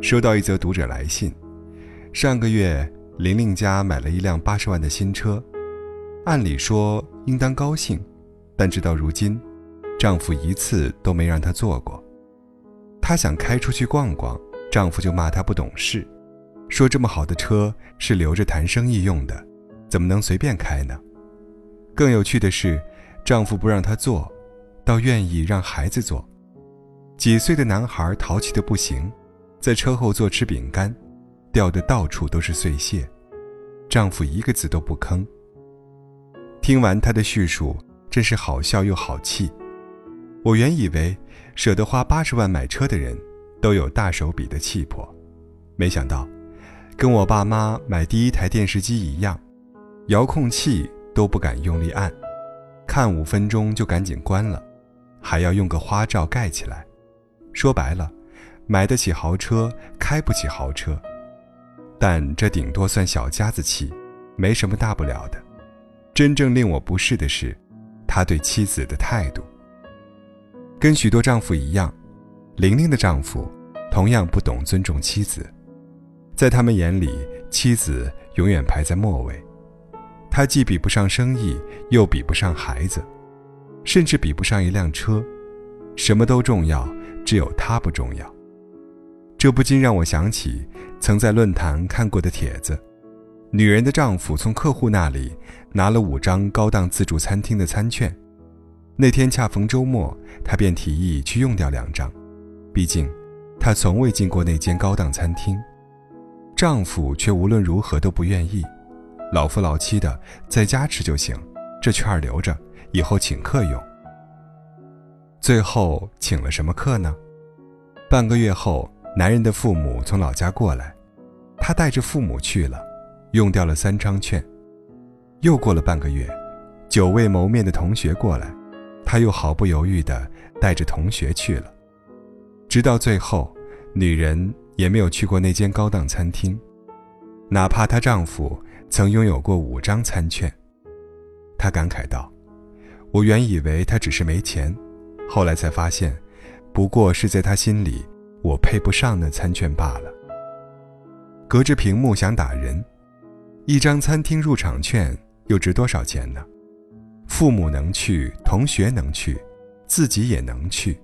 收到一则读者来信，上个月玲玲家买了一辆八十万的新车，按理说应当高兴，但直到如今，丈夫一次都没让她坐过。她想开出去逛逛，丈夫就骂她不懂事，说这么好的车是留着谈生意用的，怎么能随便开呢？更有趣的是，丈夫不让她坐，倒愿意让孩子坐。几岁的男孩淘气的不行。在车后座吃饼干，掉的到处都是碎屑，丈夫一个字都不吭。听完她的叙述，真是好笑又好气。我原以为舍得花八十万买车的人，都有大手笔的气魄，没想到，跟我爸妈买第一台电视机一样，遥控器都不敢用力按，看五分钟就赶紧关了，还要用个花罩盖起来。说白了。买得起豪车，开不起豪车，但这顶多算小家子气，没什么大不了的。真正令我不适的是，他对妻子的态度。跟许多丈夫一样，玲玲的丈夫同样不懂尊重妻子，在他们眼里，妻子永远排在末位。他既比不上生意，又比不上孩子，甚至比不上一辆车，什么都重要，只有他不重要。这不禁让我想起曾在论坛看过的帖子：女人的丈夫从客户那里拿了五张高档自助餐厅的餐券，那天恰逢周末，他便提议去用掉两张，毕竟他从未进过那间高档餐厅。丈夫却无论如何都不愿意，老夫老妻的在家吃就行，这券留着以后请客用。最后请了什么客呢？半个月后。男人的父母从老家过来，他带着父母去了，用掉了三张券。又过了半个月，久未谋面的同学过来，他又毫不犹豫地带着同学去了。直到最后，女人也没有去过那间高档餐厅，哪怕她丈夫曾拥有过五张餐券。她感慨道：“我原以为他只是没钱，后来才发现，不过是在他心里。”我配不上那餐券罢了。隔着屏幕想打人，一张餐厅入场券又值多少钱呢？父母能去，同学能去，自己也能去，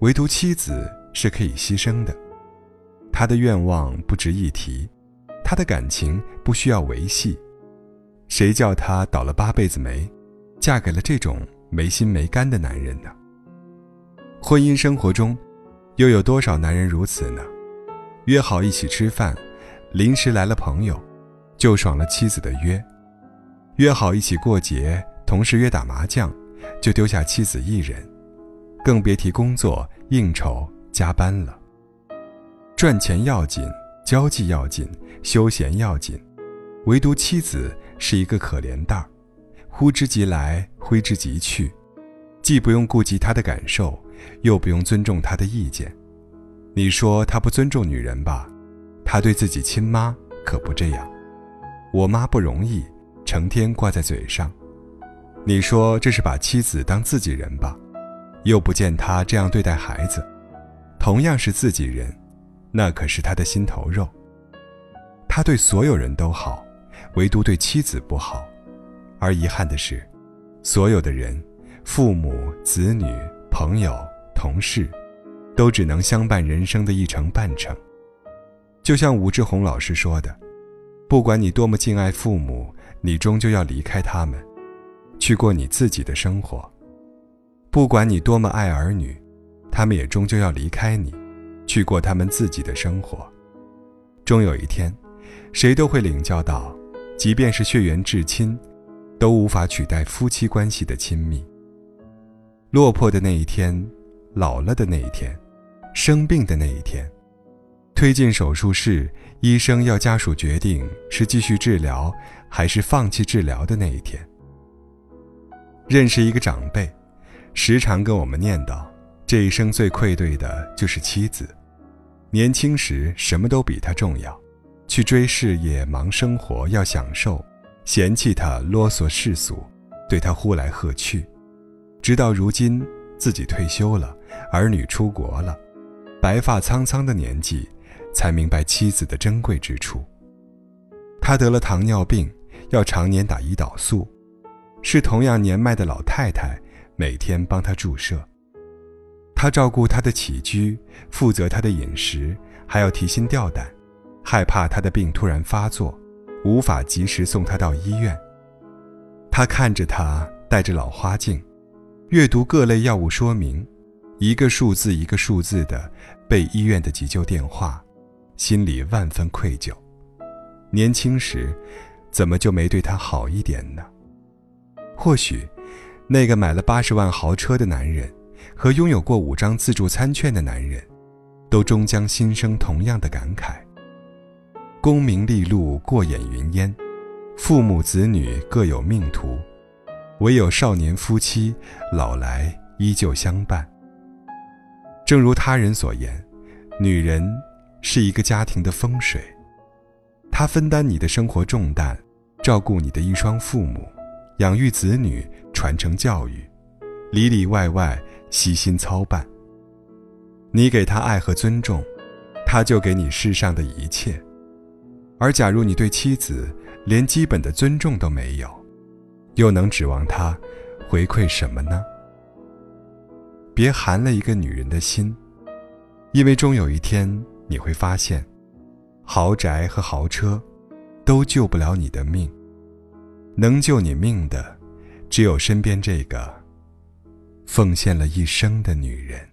唯独妻子是可以牺牲的。他的愿望不值一提，他的感情不需要维系。谁叫她倒了八辈子霉，嫁给了这种没心没肝的男人呢？婚姻生活中。又有多少男人如此呢？约好一起吃饭，临时来了朋友，就爽了妻子的约；约好一起过节，同事约打麻将，就丢下妻子一人，更别提工作应酬加班了。赚钱要紧，交际要紧，休闲要紧，唯独妻子是一个可怜蛋儿，呼之即来，挥之即去，既不用顾及他的感受。又不用尊重他的意见，你说他不尊重女人吧？他对自己亲妈可不这样。我妈不容易，成天挂在嘴上。你说这是把妻子当自己人吧？又不见他这样对待孩子。同样是自己人，那可是他的心头肉。他对所有人都好，唯独对妻子不好。而遗憾的是，所有的人，父母、子女。朋友、同事，都只能相伴人生的一程半程。就像武志红老师说的：“不管你多么敬爱父母，你终究要离开他们，去过你自己的生活；不管你多么爱儿女，他们也终究要离开你，去过他们自己的生活。终有一天，谁都会领教到，即便是血缘至亲，都无法取代夫妻关系的亲密。”落魄的那一天，老了的那一天，生病的那一天，推进手术室，医生要家属决定是继续治疗还是放弃治疗的那一天。认识一个长辈，时常跟我们念叨，这一生最愧对的就是妻子。年轻时什么都比他重要，去追事业、忙生活、要享受，嫌弃他啰嗦世俗，对他呼来喝去。直到如今，自己退休了，儿女出国了，白发苍苍的年纪，才明白妻子的珍贵之处。他得了糖尿病，要常年打胰岛素，是同样年迈的老太太每天帮他注射。他照顾他的起居，负责他的饮食，还要提心吊胆，害怕他的病突然发作，无法及时送他到医院。他看着他戴着老花镜，阅读各类药物说明，一个数字一个数字的背医院的急救电话，心里万分愧疚。年轻时，怎么就没对他好一点呢？或许，那个买了八十万豪车的男人。和拥有过五张自助餐券的男人，都终将心生同样的感慨：功名利禄过眼云烟，父母子女各有命途，唯有少年夫妻老来依旧相伴。正如他人所言，女人是一个家庭的风水，她分担你的生活重担，照顾你的一双父母，养育子女，传承教育，里里外外。悉心操办。你给他爱和尊重，他就给你世上的一切。而假如你对妻子连基本的尊重都没有，又能指望他回馈什么呢？别寒了一个女人的心，因为终有一天你会发现，豪宅和豪车都救不了你的命，能救你命的，只有身边这个。奉献了一生的女人。